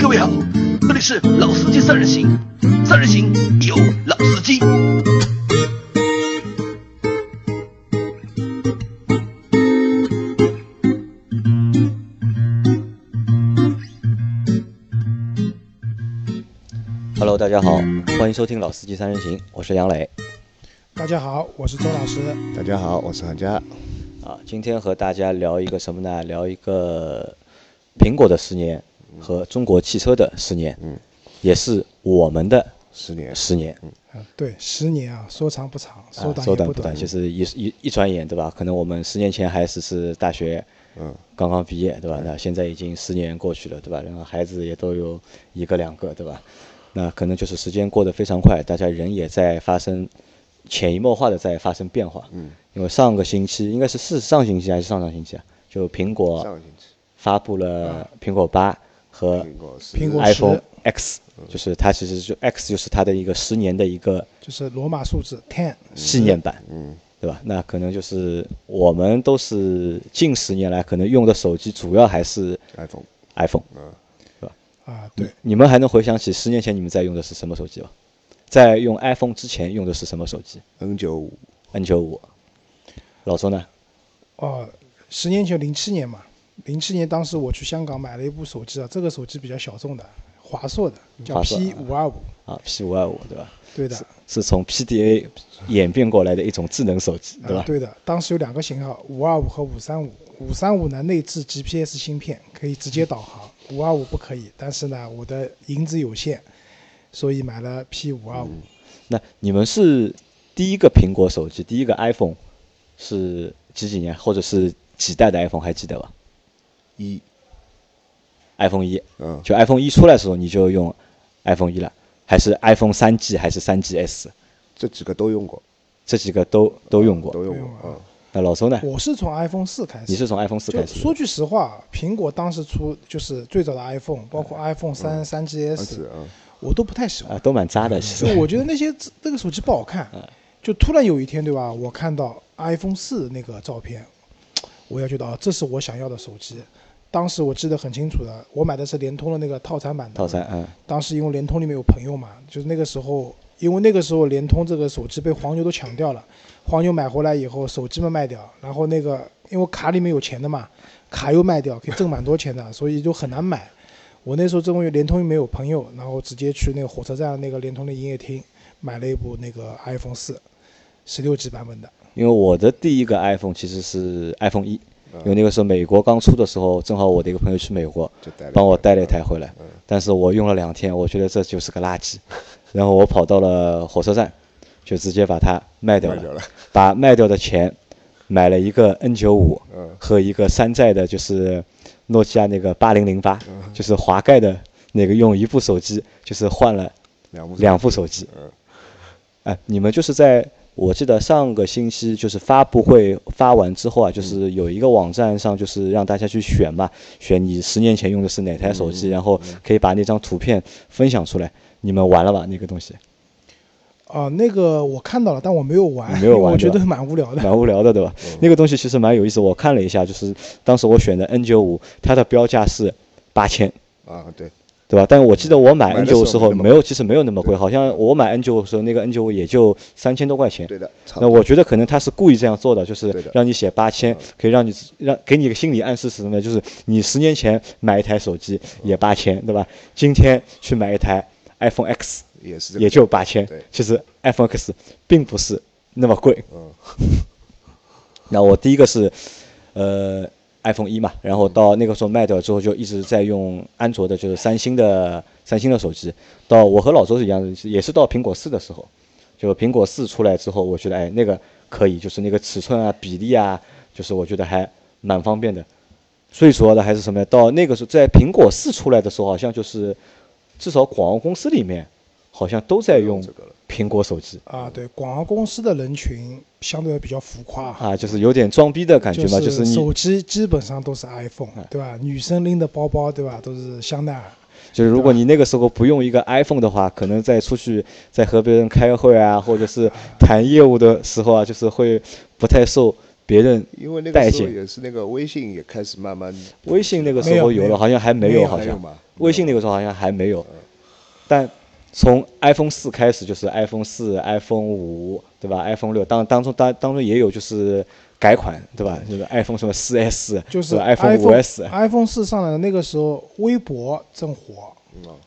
各位好，这里是老司机三人行，三人行有老司机。Hello，大家好，欢迎收听《老司机三人行》，我是杨磊大家好，我是周老师。大家好，我是韩佳。啊。今天和大家聊一个什么呢？聊一个苹果的十年和中国汽车的十年，嗯，也是我们的十年，十年，嗯，对，十年啊，说长不长，说啊，短也不说短不短，就是一一一转眼，对吧？可能我们十年前还是是大学嗯，刚刚毕业，对吧？那现在已经十年过去了，对吧？然后孩子也都有一个两个，对吧？那可能就是时间过得非常快，大家人也在发生潜移默化的在发生变化。嗯，因为上个星期应该是是上星期还是上上星期啊？就苹果上个星期发布了苹果八和苹果 iPhone X，就是它其实就 X 就是它的一个十年的一个就是罗马数字 ten 纪念版。嗯，对吧？那可能就是我们都是近十年来可能用的手机主要还是 iPhone，iPhone。嗯，啊，对，你们还能回想起十年前你们在用的是什么手机吗？在用 iPhone 之前用的是什么手机 N 九五，？N 九五。老周呢？哦，十年前零七年嘛，零七年当时我去香港买了一部手机啊，这个手机比较小众的，华硕的，叫 P 五二五，啊，P 五二五对吧？对的，是从 PDA 演变过来的一种智能手机，对吧？啊对的，当时有两个型号，五二五和五三五，五三五呢内置 GPS 芯片，可以直接导航，五二五不可以，但是呢我的银子有限，所以买了 P 五二五。那你们是第一个苹果手机，第一个 iPhone 是几几年，或者是几代的 iPhone 还记得吧一，？iPhone 一，嗯，就 iPhone 一出来的时候你就用 iPhone 一了，还是 iPhone 三 G 还是三 GS？这几个都用过，这几个都都用过。都用过，过嗯，那老周呢？我是从 iPhone 四开始，你是从 iPhone 四开始？说句实话，苹果当时出就是最早的 iPhone，包括 iPhone 三、三而 GS，我都不太喜欢啊，。都蛮渣的，其实。我觉得那些字那个手机不好看。就突然有一天，对吧？我看到 iPhone 四那个照片，我要觉得啊，这是我想要的手机。当时我记得很清楚的，我买的是联通的那个套餐版的。套餐，嗯，当时因为联通里面有朋友嘛，就是那个时候，因为那个时候联通这个手机被黄牛都抢掉了，黄牛买回来以后，手机嘛卖掉，然后那个因为卡里面有钱的嘛，卡又卖掉，可以挣蛮多钱的，所以就很难买。我那时候正因为联通又没有朋友，然后直接去那个火车站那个联通的营业厅买了一部那个 iPhone 四，十六 G 版本的。因为我的第一个 iPhone 其实是 iPhone 一，嗯因为那个时候美国刚出的时候，正好我的一个朋友去美国，帮我带了一台回来。嗯，但是我用了两天，我觉得这就是个垃圾，然后我跑到了火车站，就直接把它卖掉了，把卖掉的钱买了一个 N 九五嗯，和一个山寨的，就是诺基亚那个八零零八，嗯。就是滑盖的那个，用一部手机就是换了两部手机。嗯，哎，你们就是在我记得上个星期就是发布会发完之后啊，就是有一个网站上就是让大家去选嘛，选你十年前用的是哪台手机，然后可以把那张图片分享出来。你们玩了吧那个东西？啊、那个我看到了，但我没有玩，没有玩 我觉得蛮无聊的。蛮无聊的，对吧？那个东西其实蛮有意思，我看了一下，就是当时我选的 N 九五，它的标价是八千，啊，对，对吧？但是我记得我买 N 九五时候没有，其实没有那么贵，好像我买 N 九五的时候那个 N 九五也就三千多块钱。对的，那我觉得可能他是故意这样做的，就是让你写八千，可以让你让给你一个心理暗示是什么呢？就是你十年前买一台手机也八千，对吧？今天去买一台 iPhone X 也是也就八千对，其实 iPhone X 并不是那么贵。嗯，那我第一个是呃 iPhone 一嘛，然后到那个时候卖掉之后就一直在用安卓的，就是三星的三星的手机。到我和老周是一样的，也是到苹果四的时候，就苹果四出来之后，我觉得哎那个可以，就是那个尺寸啊、比例啊，就是我觉得还蛮方便的。最主要的还是什么呀？到那个时候，在苹果四出来的时候，好像就是至少广告公司里面好像都在用这个苹果手机。啊，对，广告公司的人群相对比较浮夸，啊，就是有点装逼的感觉嘛，就就是你手机基本上都是 iPhone，对吧？女生拎的包包，对吧？都是香奈儿。就是如果你那个时候不用一个 iPhone 的话，可能在出去在和别人开会啊，或者是谈业务的时候啊，就是会不太受别人因为那个时候也是那个微信也开始慢慢，微信那个时候有了，好像还没没有好像。微信那个时候好像还没有，但从 iPhone 四开始就是 iPhone 四、iPhone 五，对吧？iPhone 六当当中当当中也有就是改款，对吧？就是 iPhone 什么四 S，就是 iPhone 五 S，iPhone 四上来的那个时候，微博正火，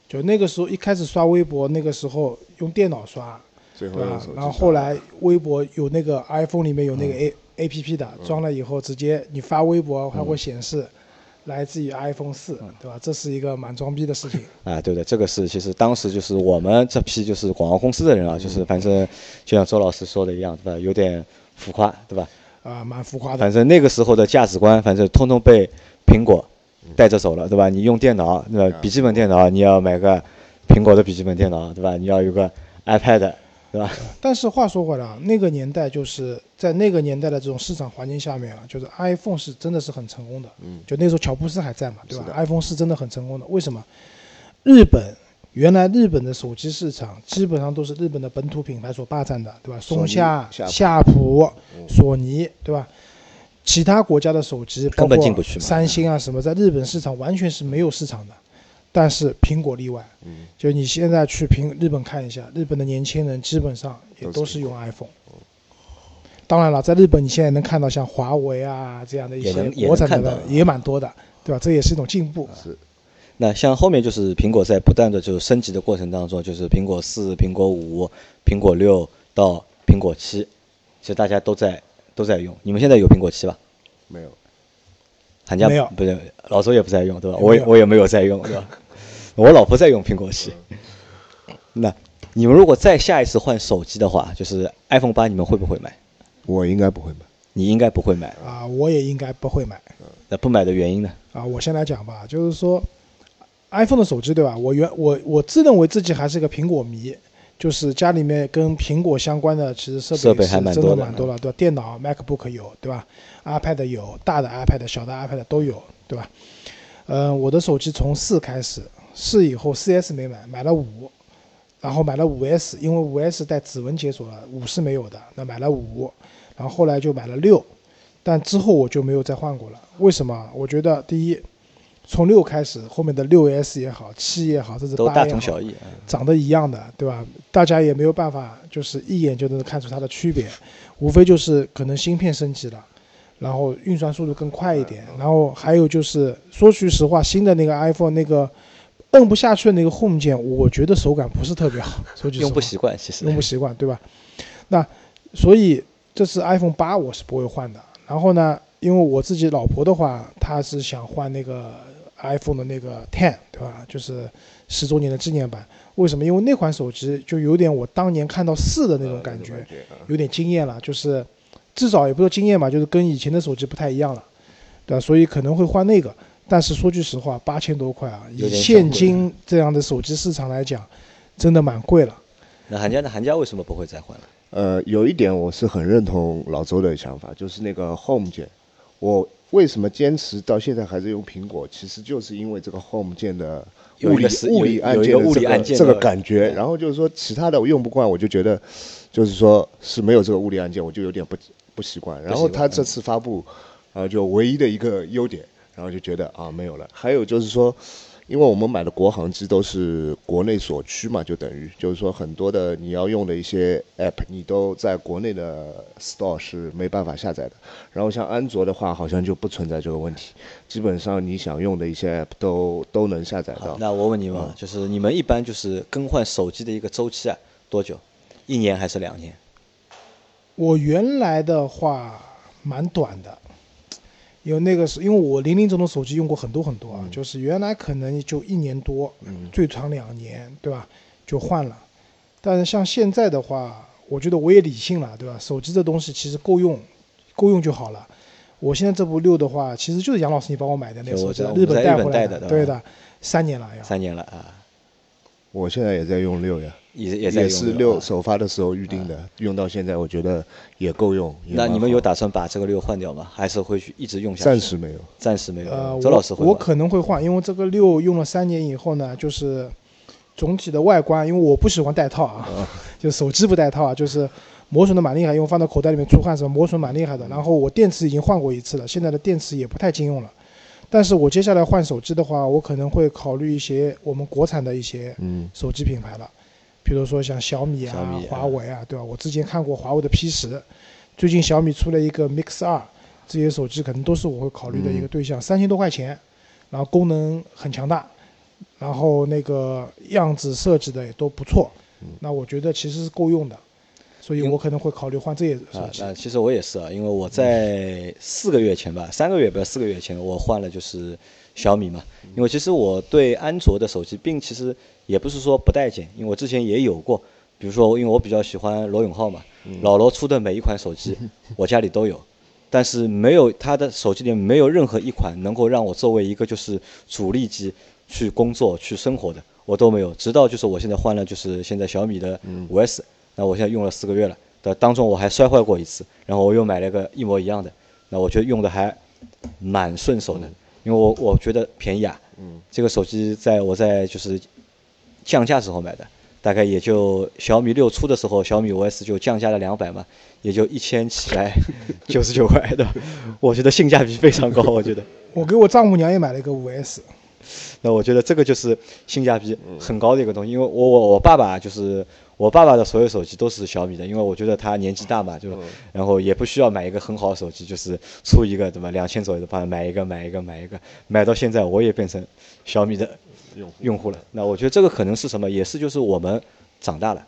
就那个时候一开始刷微博，那个时候用电脑刷，对吧然后后来微博有那个 iPhone 里面有那个嗯。A A P P 的，装了以后直接你发微博，它会显示来自于 iPhone 四，嗯对吧？这是一个蛮装逼的事情。啊，对的，这个是其实当时就是我们这批就是广告公司的人啊，就是反正就像周老师说的一样，对吧？有点浮夸，对吧？啊，蛮浮夸的反。正那个时候的价值观，反正通通被苹果带着走了，对吧？你用电脑，对吧？笔记本电脑你要买个苹果的笔记本电脑，对吧？你要有个 iPad，对吧？但是话说回来啊，那个年代就是在那个年代的这种市场环境下面啊，就是 iPhone 是真的是很成功的。嗯就那时候乔布斯还在嘛，对吧？iPhone 是真的很成功的。为什么？日本原来日本的手机市场基本上都是日本的本土品牌所霸占的，对吧？松下、夏普索尼，对吧？其他国家的手机，包根本括进不去三星啊什么，在日本市场完全是没有市场的。但是苹果例外，嗯，就你现在去苹日本看一下，日本的年轻人基本上也都是用 iPhone。当然了，在日本你现在能看到像华为啊这样的一些国产能看到的也蛮多的，对吧？这也是一种进步。是那像后面就是苹果在不断的就是升级的过程当中，就是苹果四、苹果五、苹果六到苹果七，其实大家都在都在用。你们现在有苹果七吧？没有，寒假没有不对，老周也不在用，对吧？我也我也没有在用，对吧？我老婆在用苹果七。那你们如果再下一次换手机的话，就是 iPhone 八，你们会不会买？我应该不会买。你应该不会买。啊，我也应该不会买那不买的原因呢？啊。我先来讲吧，就是说，iPhone 的手机对吧？我原我我自认为自己还是个苹果迷，就是家里面跟苹果相关的其实设设备是真还蛮多的的蛮多了，对吧？电脑 MacBook 有，对吧？iPad 有，大的 iPad、小的 iPad 都有，对吧？嗯、我的手机从四开始，四以后四 S 没买，买了五，然后买了五 S，因为五 S 带指纹解锁了，五是没有的，那买了五，然后后来就买了六，但之后我就没有再换过了。为什么？我觉得第一，从六开始，后面的六 S 也好，七也好，甚至都大八也好，同小异啊。长得一样的，对吧？大家也没有办法，就是一眼就能看出它的区别，无非就是可能芯片升级了，然后运算速度更快一点，然后还有就是说句实话，新的那个 iPhone 那个摁不下去的那个 Home 键，我觉得手感不是特别好，用不习惯，其实用不习惯，对吧？那所以这次 iPhone 八我是不会换的。然后呢，因为我自己老婆的话，她是想换那个 iPhone 的那个 Ten，对吧？就是十周年的纪念版。为什么？因为那款手机就有点我当年看到四的那种感觉，啊有点惊艳了，就是至少也不说惊艳吧，就是跟以前的手机不太一样了，对吧？所以可能会换那个。但是说句实话，八千多块啊，以现小贵今这样的手机市场来讲，真的蛮贵了。那韩家的？韩家为什么不会再换了？呃，有一点我是很认同老周的想法，就是那个 Home 键。我为什么坚持到现在还是用苹果？其实就是因为这个 Home 键的物理物理按键的这个这理按键的个感觉。然后就是说其他的我用不惯，我就觉得就是说是没有这个物理按键，我就有点不不习惯。然后他这次发布，呃就唯一的一个优点，然后就觉得啊没有了。还有就是说。因为我们买的国行机都是国内所需嘛，就等于就是说很多的你要用的一些 app，你都在国内的 store 是没办法下载的。然后像安卓的话，好像就不存在这个问题，基本上你想用的一些 app 都都能下载到，。那我问你们啊，就是你们一般就是更换手机的一个周期啊，多久？一年还是两年？我原来的话蛮短的，因为那个是因为我零零总的手机用过很多很多啊，就是原来可能就一年多，嗯最长两年，对吧？就换了。但是像现在的话，我觉得我也理性了，对吧？手机这东西其实够用，够用就好了。我现在这部六的话，其实就是杨老师你帮我买的那个手机日本带回来的对的，三年了要。三年了啊，我现在也在用六呀，也也在用是六首发的时候预定的，用到现在我觉得也够用。那你们有打算把这个六换掉吗？还是会去一直用下去？暂时没有。暂时没有。呃，周老师会我我可能会换，因为这个六用了三年以后呢，就是总体的外观，因为我不喜欢带套啊，就手机不带套啊，就是磨损的蛮厉害，因为放到口袋里面出汗什么磨损蛮厉害的。然后我电池已经换过一次了，现在的电池也不太经用了。但是我接下来换手机的话，我可能会考虑一些我们国产的一些嗯。手机品牌了，比如说像小米啊、小米啊。华为啊，对吧？我之前看过华为的 P 十，最近小米出了一个 Mix 二，这些手机可能都是我会考虑的一个对象，三千多块钱，然后功能很强大，然后那个样子设计的也都不错，那我觉得其实是够用的，所以我可能会考虑换这些手啊，机。那其实我也是啊，因为我在四个月前吧，三个月不要四个月前，我换了就是小米嘛。因为其实我对安卓的手机，并其实也不是说不待见，因为我之前也有过，比如说因为我比较喜欢罗永浩嘛，老罗出的每一款手机 我家里都有，但是没有他的手机里面没有任何一款能够让我作为一个就是主力机去工作去生活的，我都没有。直到就是我现在换了就是现在小米的五 S，那我现在用了四个月了，的当中我还摔坏过一次，然后我又买了个一模一样的，那我觉得用的还蛮顺手的，因为我我觉得便宜啊，嗯这个手机在我在就是降价时候买的，大概也就小米六出的时候，小米五 S 就降价了两百嘛，也就一千七百 九十九块的，我觉得性价比非常高，我觉得。我给我丈母娘也买了一个五 S，那我觉得这个就是性价比很高的一个东西，因为我我我爸爸就是我爸爸的所有手机都是小米的，因为我觉得他年纪大嘛，就然后也不需要买一个很好的手机，就是出一个对吧，两千左右的吧，买一个买一个买一个，买到现在我也变成小米的用用户了。那我觉得这个可能是什么，也是就是我们长大了，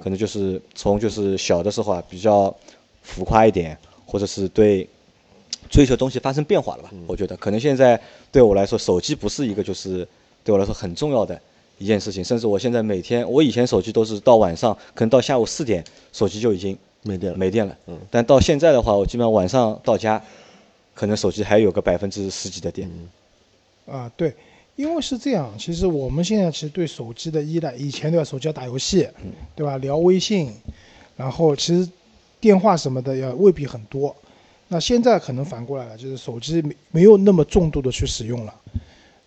可能就是从就是小的时候啊比较浮夸一点，或者是对追求东西发生变化了吧？我觉得可能现在对我来说，手机不是一个就是对我来说很重要的一件事情，甚至我现在每天，我以前手机都是到晚上，可能到下午四点，手机就已经没电了没电了。嗯但到现在的话，我基本上晚上到家，可能手机还有个百分之十几的电。嗯啊，对，因为是这样，其实我们现在其实对手机的依赖，以前对吧，手机要打游戏，对吧，聊微信，然后其实电话什么的也未必很多。那现在可能反过来了，就是手机没没有那么重度的去使用了。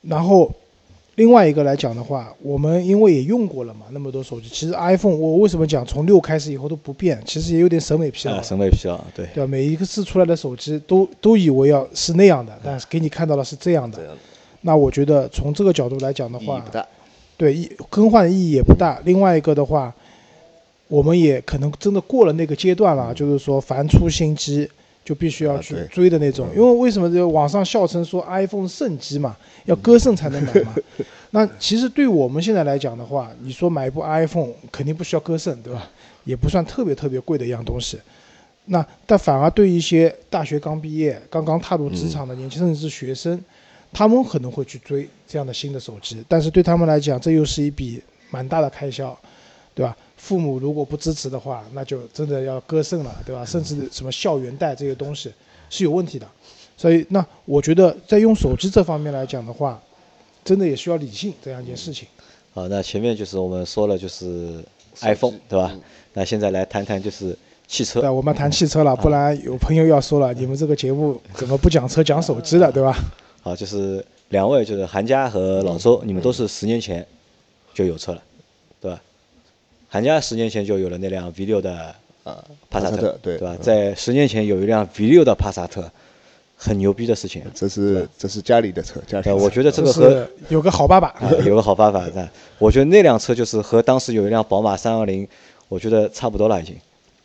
然后另外一个来讲的话，我们因为也用过了嘛，那么多手机，其实 iPhone 我为什么讲从六开始以后都不变，其实也有点审美疲劳啊，审美疲劳，对。对吧？每一个次出来的手机都都以为要是那样的，但是给你看到的是这样的。那我觉得从这个角度来讲的话。对意更换的意义也不大。另外一个的话，我们也可能真的过了那个阶段了，就是说凡出新机就必须要去追的那种。因为为什么这网上笑称说 iPhone 圣机嘛，要割肾才能买嘛？那其实对我们现在来讲的话，你说买一部 iPhone 肯定不需要割肾，对吧？也不算特别特别贵的一样东西。那但反而对一些大学刚毕业、刚刚踏入职场的年轻人，甚至是学生，他们可能会去追这样的新的手机，但是对他们来讲，这又是一笔蛮大的开销，对吧？父母如果不支持的话，那就真的要割肾了，对吧？甚至什么校园贷这些东西是有问题的。所以，那我觉得在用手机这方面来讲的话，真的也需要理性这样一件事情。好，那前面就是我们说了就是 iPhone 对吧？那现在来谈谈就是汽车对，。我们谈汽车了，不然有朋友要说了，你们这个节目怎么不讲车讲手机了，对吧？好，就是两位就是韩佳和老周，你们都是十年前就有车了？韩家十年前就有了那辆 V 六的呃，帕萨特，对吧？嗯在十年前有一辆 V 六的帕萨特，很牛逼的事情。这是这是家里的车，家里的呃，车我觉得这个是有个好爸爸，啊，有个好办法的。我觉得那辆车就是和当时有一辆宝马三二零，我觉得差不多了已经，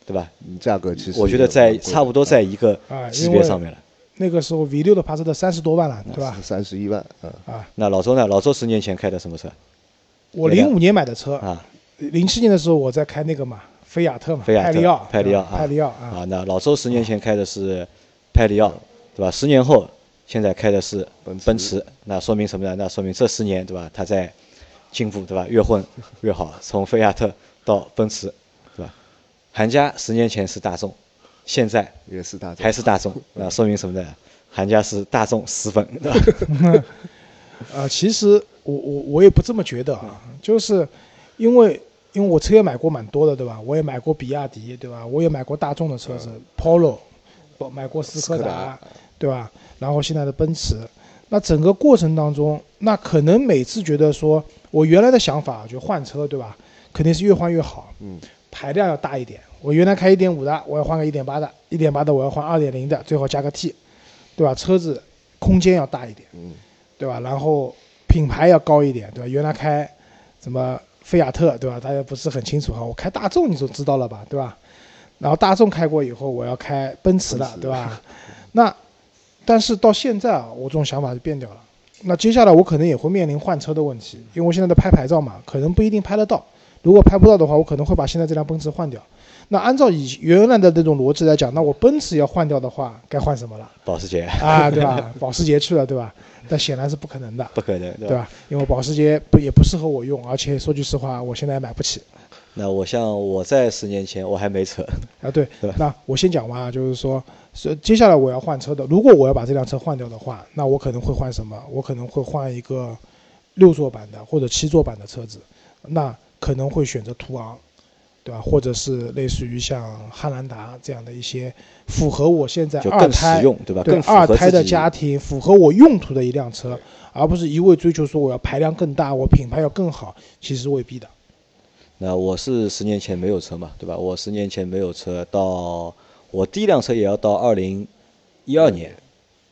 对吧？嗯价格其实我觉得在差不多在一个啊级别上面了。那个时候 V 六的帕萨特三十多万了，对吧？三十一万，嗯，啊，那老周呢？老周十年前开的什么车我零五年买的车，啊？零七年的时候我在开那个嘛，菲亚特嘛，菲亚特派利奥，派利奥派利奥啊，啊，那老周十年前开的是派利奥，对吧？十年后现在开的是奔驰奔驰，那说明什么呢？那说明这十年，对吧？他在进步，对吧？越混 越好，从菲亚特到奔驰，对吧？韩家十年前是大众，现在也是大众，还是大众，那说明什么呢？韩家是大众死粉，对吧？呃，其实我我我也不这么觉得啊，就是因为因为我车也买过蛮多的，对吧？我也买过比亚迪，对吧？我也买过大众的车子、Polo，不买过斯柯达斯柯达，对吧？然后现在的奔驰，那整个过程当中，那可能每次觉得说我原来的想法就换车，对吧？肯定是越换越好，嗯，排量要大一点，我原来开一点五的，我要换个一点八的，一点八的我要换二点零的，最好加个 T，对吧？车子空间要大一点，嗯，对吧？然后品牌要高一点，对吧？原来开什么菲亚特，对吧？大家不是很清楚哈，我开大众你就知道了吧，对吧？然后大众开过以后，我要开奔驰了，对吧？那但是到现在啊，我这种想法就变掉了。那接下来我可能也会面临换车的问题，因为我现在在拍牌照嘛，可能不一定拍得到。如果拍不到的话，我可能会把现在这辆奔驰换掉。那按照以原来的那种逻辑来讲，那我奔驰要换掉的话，该换什么了？保时捷啊，对吧？保时捷去了，对吧？但显然是不可能的，不可能，对吧？因为保时捷不也不适合我用，而且说句实话，我现在买不起。那我像我在十年前我还没车啊，对 那我先讲完啊，就是说，是接下来我要换车的，如果我要把这辆车换掉的话，那我可能会换什么？我可能会换一个六座版的或者七座版的车子，那可能会选择途昂，对吧？或者是类似于像汉兰达这样的一些符合我现在就更二胎实用，对吧？对更二胎的家庭符合我用途的一辆车，而不是一味追求说我要排量更大，我品牌要更好，其实未必的。那我是十年前没有车嘛，对吧？我十年前没有车，到我第一辆车也要到二零一二年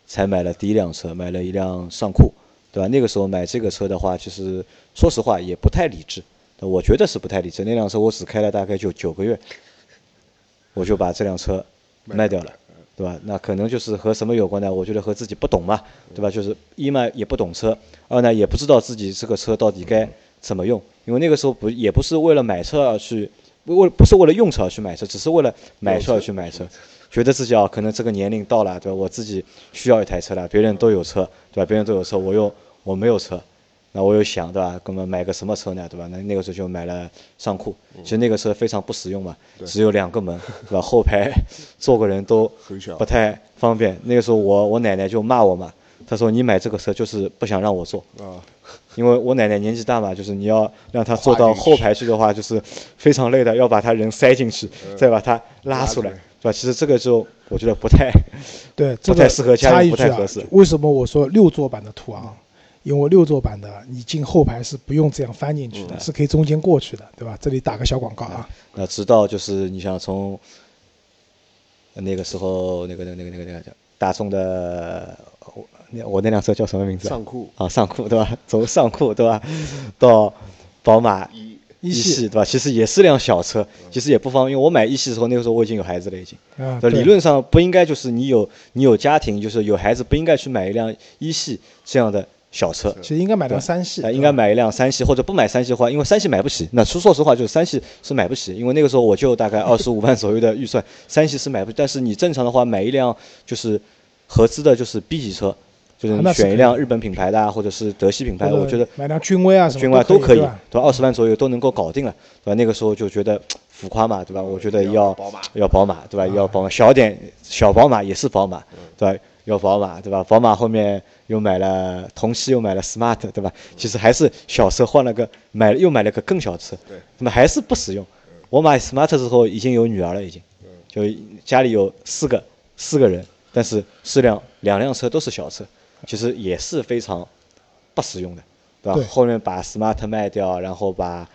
才买了第一辆车，买了一辆尚酷，对吧？那个时候买这个车的话，其实说实话也不太理智，我觉得是不太理智。那辆车我只开了大概就九个月，我就把这辆车卖掉了，对吧？那可能就是和什么有关呢？我觉得和自己不懂嘛，对吧？就是一嘛也不懂车，二呢也不知道自己这个车到底该怎么用，因为那个时候不也不是为了买车而去，为不是为了用车而去买车，只是为了买车而去买车，觉得自己啊可能这个年龄到了，对吧？我自己需要一台车了，别人都有车，对吧？别人都有车，我又我没有车，那我又想，对吧？那么买个什么车呢，对吧？那那个时候就买了尚酷，其实那个车非常不实用嘛，只有两个门，对吧？后排坐个人都不太方便。那个时候我我奶奶就骂我嘛，她说你买这个车就是不想让我坐，啊，因为我奶奶年纪大嘛，就是你要让她坐到后排去的话，就是非常累的，要把她人塞进去，再把她拉出来，对吧？其实这个就我觉得不太对，这个不太适合家用插一句啊不太合适，为什么我说六座版的途昂？因为六座版的你进后排是不用这样翻进去的，是可以中间过去的，对吧？这里打个小广告啊。那直到就是你想从那个时候那个那个那个那个那个叫大众的，我那我那辆车叫什么名字啊？尚酷啊，尚酷对吧？从尚酷对吧，到宝马一一系系对吧？其实也是辆小车，其实也不方便。因为我买一系的时候，那个时候我已经有孩子了，已经。啊，对对理论上不应该就是你有你有家庭，就是有孩子，不应该去买一辆一系这样的小车。其实应该买辆三系，应该买一辆三系，或者不买三系的话，因为三系买不起。那说说实话，就是三系是买不起，因为那个时候我就大概 二十五万左右的预算，三系是买不起。但是你正常的话，买一辆就是合资的，就是 B 级车，就是选一辆日本品牌的啊，或者是德系品牌，的我觉得买辆君威啊什么君威都可以，对吧？二十万左右都能够搞定了，对吧？那个时候就觉得浮夸嘛，对吧？我觉得要要宝马，对吧？啊要宝马，小点小宝马也是宝马，对吧？要宝马，对吧？宝马后面又买了同期又买了 smart，对吧？其实还是小车换了个买了又买了个更小车，对，那么还是不实用。我买 smart 之后已经有女儿了，已经，就家里有四个四个人，但是四辆两辆车都是小车，其实也是非常不实用的，对吧？对后面把 smart 卖掉，然后把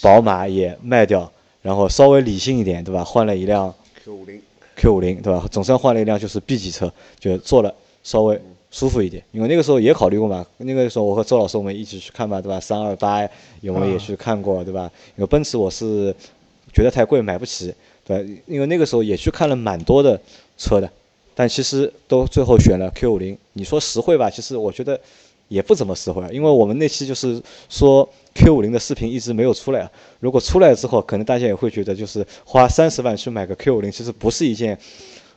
宝马也卖掉，然后稍微理性一点，对吧？换了一辆 Q 五零 Q 五零，对吧？总算换了一辆就是 B 级车，就坐了稍微舒服一点。因为那个时候也考虑过嘛，那个时候我和周老师我们一起去看嘛，对吧？三二八我们也去看过，对吧？因为奔驰我是觉得太贵买不起，对？因为那个时候也去看了蛮多的车的，但其实都最后选了 Q 五零。你说实惠吧，其实我觉得也不怎么实惠，因为我们那期就是说 Q 五零的视频一直没有出来啊。如果出来之后，可能大家也会觉得就是花三十万去买个 Q 五零，其实不是一件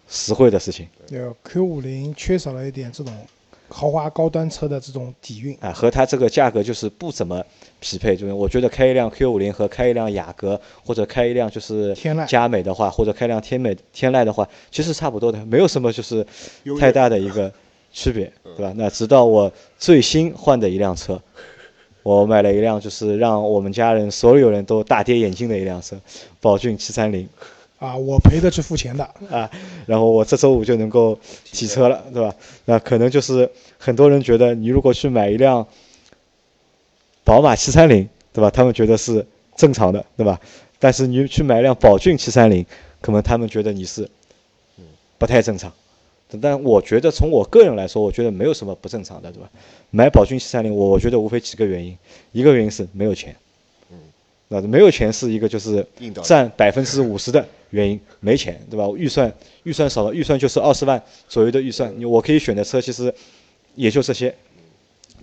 实惠的事情有 Q 五零缺少了一点这种豪华高端车的这种底蕴。啊，和它这个价格就是不怎么匹配。就是我觉得开一辆 Q 五零和开一辆雅阁或者开一辆就是天籁佳美的话，或者开辆天美天籁的话，其实差不多的，没有什么就是太大的一个区别，对吧？那直到我最新换的一辆车，我买了一辆就是让我们家人所有人都大跌眼镜的一辆车，宝骏七三零啊，我赔得去付钱的，啊，然后我这周五就能够提车了，对吧？那可能就是很多人觉得你如果去买一辆宝马七三零，对吧？他们觉得是正常的，对吧？但是你去买一辆宝骏七三零，可能他们觉得你是不太正常。但我觉得从我个人来说，我觉得没有什么不正常的，对吧？买宝骏七三零，我我觉得无非几个原因，一个原因是没有钱，嗯，那没有钱是一个就是占百分之五十的原因，没钱，对吧？预算预算少了，预算就是二十万左右的预算，你我可以选的车其实也就这些。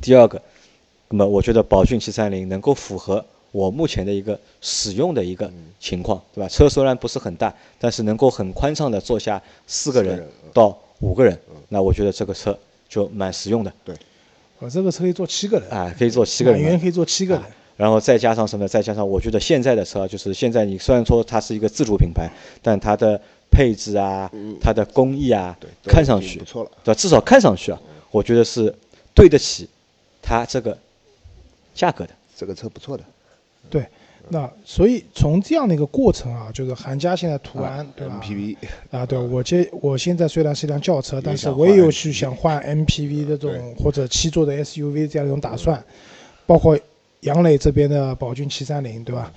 第二个，那么我觉得宝骏七三零能够符合我目前的一个使用的一个情况，对吧？车虽然不是很大，但是能够很宽敞的坐下四个人到。五个人，那我觉得这个车就蛮实用的。对，我这个车可以坐七个人。啊，可以坐七个人。满员可以坐七个人。然后再加上什么？再加上我觉得现在的车，就是现在你虽然说它是一个自主品牌，但它的配置啊，它的工艺啊，看上去不错了。对，至少看上去啊，我觉得是对得起它这个价格的。这个车不错的。对。那所以从这样的一个过程啊，就是韩家现在途安对吧？MPV 啊，对我这我现在虽然是一辆轿车，但是我也有去想换 MPV 这种或者七座的 SUV 这样一种打算，包括杨磊这边的宝骏七三零对吧？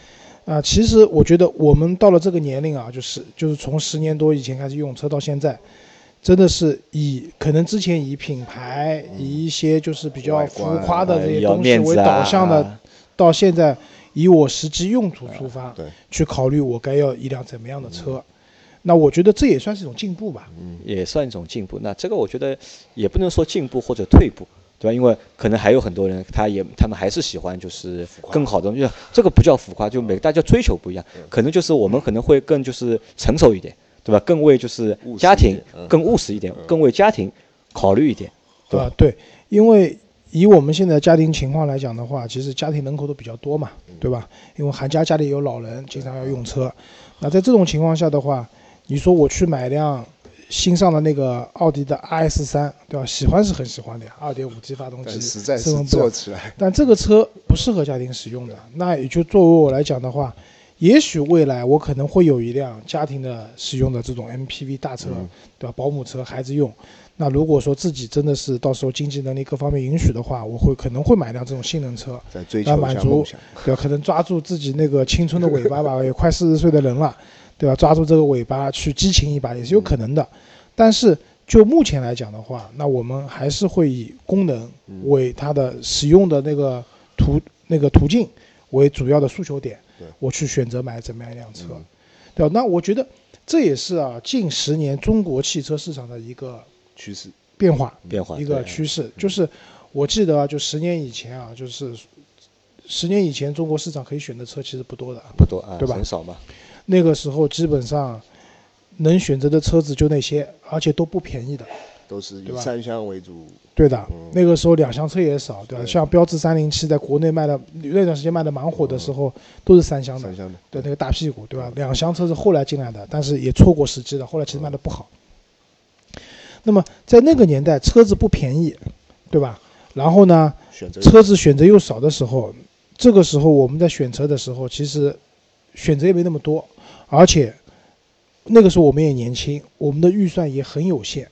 啊，其实我觉得我们到了这个年龄啊，就是就是从十年多以前开始用车到现在，真的是以可能之前以品牌以一些就是比较浮夸的这些东西为导向的，到现在。以我实际用途出发，对，去考虑我该要一辆怎么样的车，那我觉得这也算是一种进步吧，嗯，也算一种进步。那这个我觉得也不能说进步或者退步，对吧？因为可能还有很多人，他也他们还是喜欢就是更好的，就这个不叫浮夸，就每个大家追求不一样，可能就是我们可能会更就是成熟一点，对吧？更为就是家庭更务实一点，更为家庭考虑一点，对吧？对，因为。以我们现在家庭情况来讲的话，其实家庭人口都比较多嘛，对吧？因为韩家家里有老人，经常要用车。那在这种情况下的话，你说我去买辆新上的那个奥迪的 RS 三，对吧？喜欢是很喜欢的呀，二点五 T 发动机，实在是坐起来。但这个车不适合家庭使用的。那也就作为我来讲的话，也许未来我可能会有一辆家庭的使用的这种 MPV 大车，对吧？保姆车，孩子用。那如果说自己真的是到时候经济能力各方面允许的话，我会可能会买辆这种性能车，来满足，对吧？可能抓住自己那个青春的尾巴吧，也快四十岁的人了，对吧？抓住这个尾巴去激情一把也是有可能的。但是就目前来讲的话，那我们还是会以功能为它的使用的那个途那个途径为主要的诉求点，我去选择买怎么样一辆车，对吧？那我觉得这也是啊，近十年中国汽车市场的一个。趋势变化，变化一个趋势，就是我记得啊就十年以前啊，就是十年以前中国市场可以选的车其实不多的，不多啊，对吧？很少嘛。那个时候基本上能选择的车子就那些，而且都不便宜的，都是以三厢为主。对的，那个时候两厢车也少，对吧？像标致三零七在国内卖的那段时间卖的蛮火的时候，都是三厢的，三厢的，对那个大屁股，对吧？两厢车是后来进来的，但是也错过时机了，后来其实卖的不好。那么在那个年代，车子不便宜，对吧？然后呢，车子选择又少的时候，这个时候我们在选车的时候，其实选择也没那么多，而且那个时候我们也年轻，我们的预算也很有限，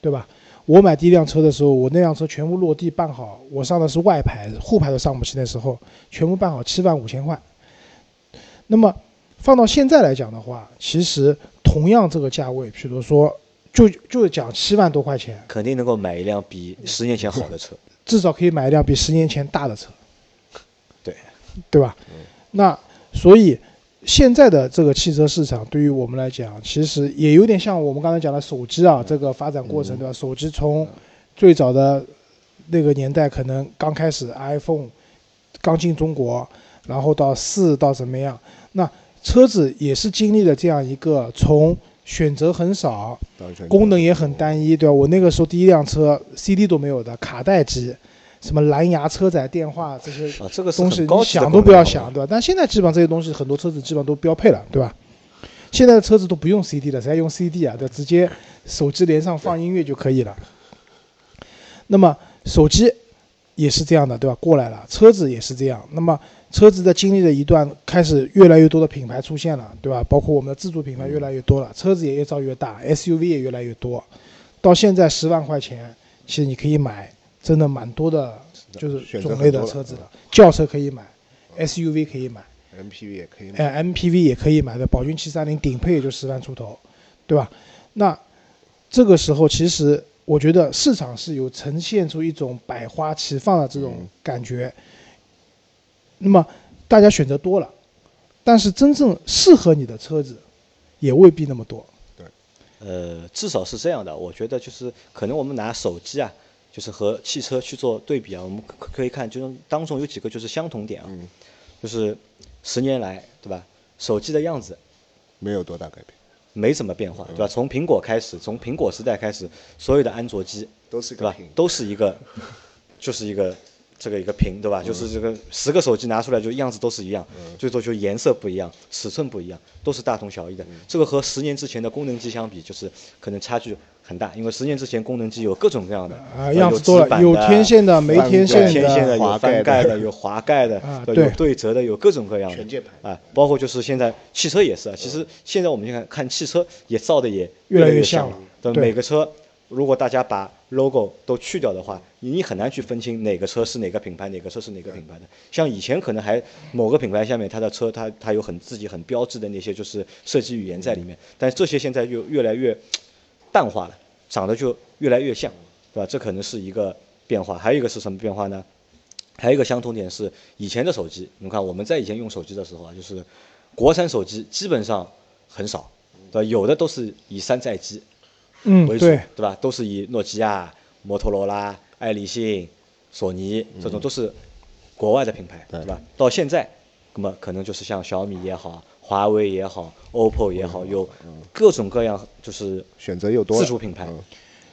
对吧？我买第一辆车的时候，我那辆车全部落地办好，我上的是外牌，沪牌都上不起，那时候全部办好七万五千块。那么放到现在来讲的话，其实同样这个价位，比如说。就就讲七万多块钱，肯定能够买一辆比十年前好的车，至少可以买一辆比十年前大的车，对，对吧？那所以现在的这个汽车市场对于我们来讲，其实也有点像我们刚才讲的手机啊，这个发展过程，对吧？手机从最早的那个年代，可能刚开始 iPhone 刚进中国，然后到四到怎么样，那车子也是经历了这样一个从。选择很少，功能也很单一，对吧？我那个时候第一辆车 CD 都没有的，卡带机，什么蓝牙车载电话这些东西，你想都不要想，对吧？但现在基本上这些东西很多车子基本上都标配了，对吧？现在的车子都不用 CD 了，谁用 CD 啊？对，直接手机连上放音乐就可以了。那么手机也是这样的，对吧？过来了，车子也是这样。那么车子在经历了一段开始，越来越多的品牌出现了，对吧？包括我们的自主品牌越来越多了，车子也越造越大，SUV 也越来越多。到现在十万块钱，其实你可以买真的蛮多的，就是种类的车子了。轿车可以买，SUV 可以买，MPV 也可以买。哎，MPV 也可以买的，宝骏七三零顶配也就十万出头，对吧？那这个时候其实我觉得市场是有呈现出一种百花齐放的这种嗯感觉。那么大家选择多了，但是真正适合你的车子也未必那么多。对呃，至少是这样的。我觉得就是可能我们拿手机啊，就是和汽车去做对比啊，我们可可以看，就是当中有几个就是相同点啊，嗯，就是十年来，对吧？手机的样子没有多大改变，没什么变化，对吧？从苹果开始，从苹果时代开始，所有的安卓机，都是对吧？都是一个，就是一个这个一个屏，对吧？就是这个十个手机拿出来就样子都是一样，最多就颜色不一样，尺寸不一样，都是大同小异的。这个和十年之前的功能机相比，就是可能差距很大，因为十年之前功能机有各种各样的啊，样子多了，有天线的，没天有线天线的，有翻盖的，有滑盖的，啊对有对对折的，有各种各样的。全键盘。啊，包括就是现在汽车也是啊。其实现在我们就看看汽车也造的也越来越像了对，每个车如果大家把 logo 都去掉的话，你你很难去分清哪个车是哪个品牌，哪个车是哪个品牌的。像以前可能还某个品牌下面它的车它它有很自己很标志的那些就是设计语言在里面，但是这些现在又越来越淡化了，长得就越来越像，对吧？这可能是一个变化。还有一个是什么变化呢？还有一个相同点是，以前的手机，你看我们在以前用手机的时候啊，就是国产手机基本上很少，对吧？有的都是以山寨机嗯，为主，对，对吧？都是以诺基亚、摩托罗拉、爱立信、索尼这种都是国外的品牌，对对吧？到现在，那么可能就是像小米也好，华为也好，OPPO 也好，有各种各样就是选择又多自主品牌嗯。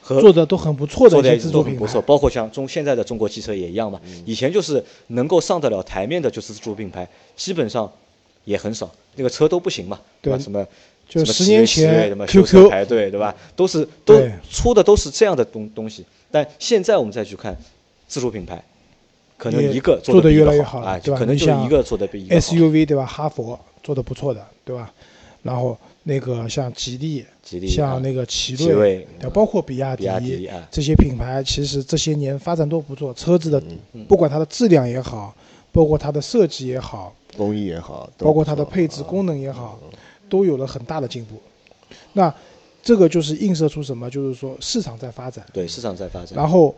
和做的都很不错的一些做的自主品牌。都很不错，，包括像中现在的中国汽车也一样嘛。以前就是能够上得了台面的，就是自主品牌，基本上也很少，那个车都不行嘛，对。吧？什么就什么10年前什么修 QQ 车排队，对吧？都是都出的都是这样的东东西，但现在我们再去看自主品牌，可能一个做得得比一个越来越好对吧可能你像就一个做的比一个。SUV 对吧？哈佛做的不错的，对吧？然后那个像吉利，吉利啊像那个奇奇瑞对，包括比亚迪啊这些品牌，其实这些年发展都不错，车子的嗯不管它的质量也好，包括它的设计也好，工艺也好，包括它的配置功能也好，都有了很大的进步。那这个就是映射出什么？就是说市场在发展，对市场在发展，然后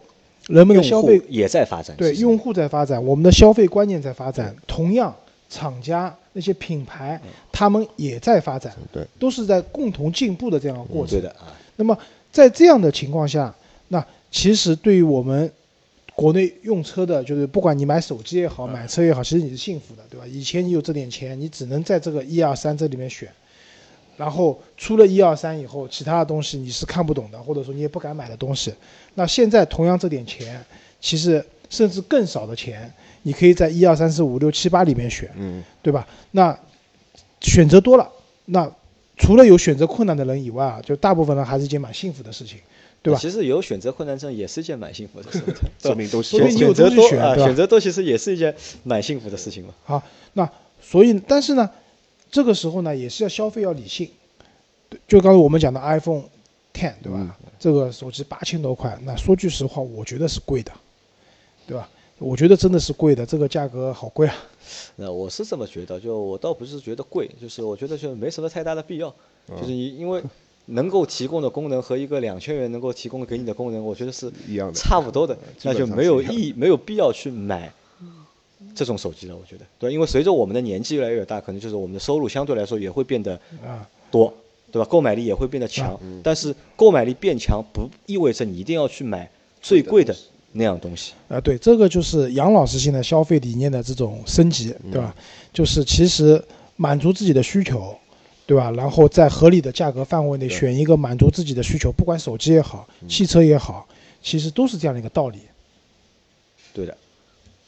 人们的消费也在发展，对用户在发展，我们的消费观念在发展，同样厂家那些品牌他们也在发展，对，都是在共同进步的这样的过程。对的啊，那么在这样的情况下，那其实对于我们国内用车的，就是不管你买手机也好，买车也好，其实你是幸福的，对吧？以前你有这点钱，你只能在这个一二三这里面选，然后出了一二三以后，其他的东西你是看不懂的，或者说你也不敢买的东西。那现在同样这点钱，其实甚至更少的钱，你可以在一二三四五六七八里面选，嗯，对吧？那选择多了，那除了有选择困难的人以外啊，就大部分人还是一件蛮幸福的事情，对吧？其实有选择困难症也是一件蛮幸福的事，对吧说明都是选择多啊，选择多其实也是一件蛮幸福的事情嘛。好，那所以但是呢，这个时候呢，也是要消费要理性。就刚才我们讲的 iPhone Ten，对吧？嗯这个手机八千多块，那说句实话，我觉得是贵的，对吧？我觉得真的是贵的，这个价格好贵啊。那我是这么觉得，就我倒不是觉得贵，就是我觉得就没什么太大的必要，就是你因为能够提供的功能和一个两千元能够提供给你的功能，我觉得是一样的差不多的，那就没有意义，没有必要去买这种手机了。我觉得，对，因为随着我们的年纪越来越大，可能就是我们的收入相对来说也会变得啊，多，对吧？购买力也会变得强，但是购买力变强不意味着你一定要去买最贵的那样东西。啊，对，这个就是杨老师现在消费理念的这种升级，对吧？就是其实满足自己的需求，对吧？然后在合理的价格范围内选一个满足自己的需求，不管手机也好，汽车也好，其实都是这样的一个道理。对的，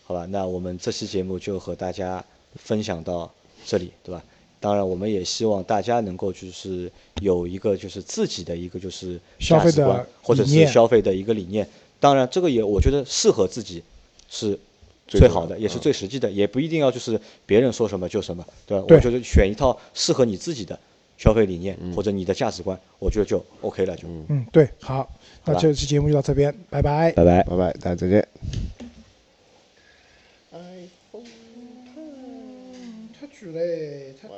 好吧，那我们这期节目就和大家分享到这里，对吧？当然，我们也希望大家能够就是有一个就是自己的一个就是消费的价值观或者是消费的一个理念。当然，这个也我觉得适合自己是最好的，也是最实际的，也不一定要就是别人说什么就什么，对吧？对我觉得选一套适合你自己的消费理念或者你的价值观，我觉得就 OK 了，就嗯，对，好，那这期节目就到这边，拜拜。拜拜。拜拜，大家再见。他举嘞，他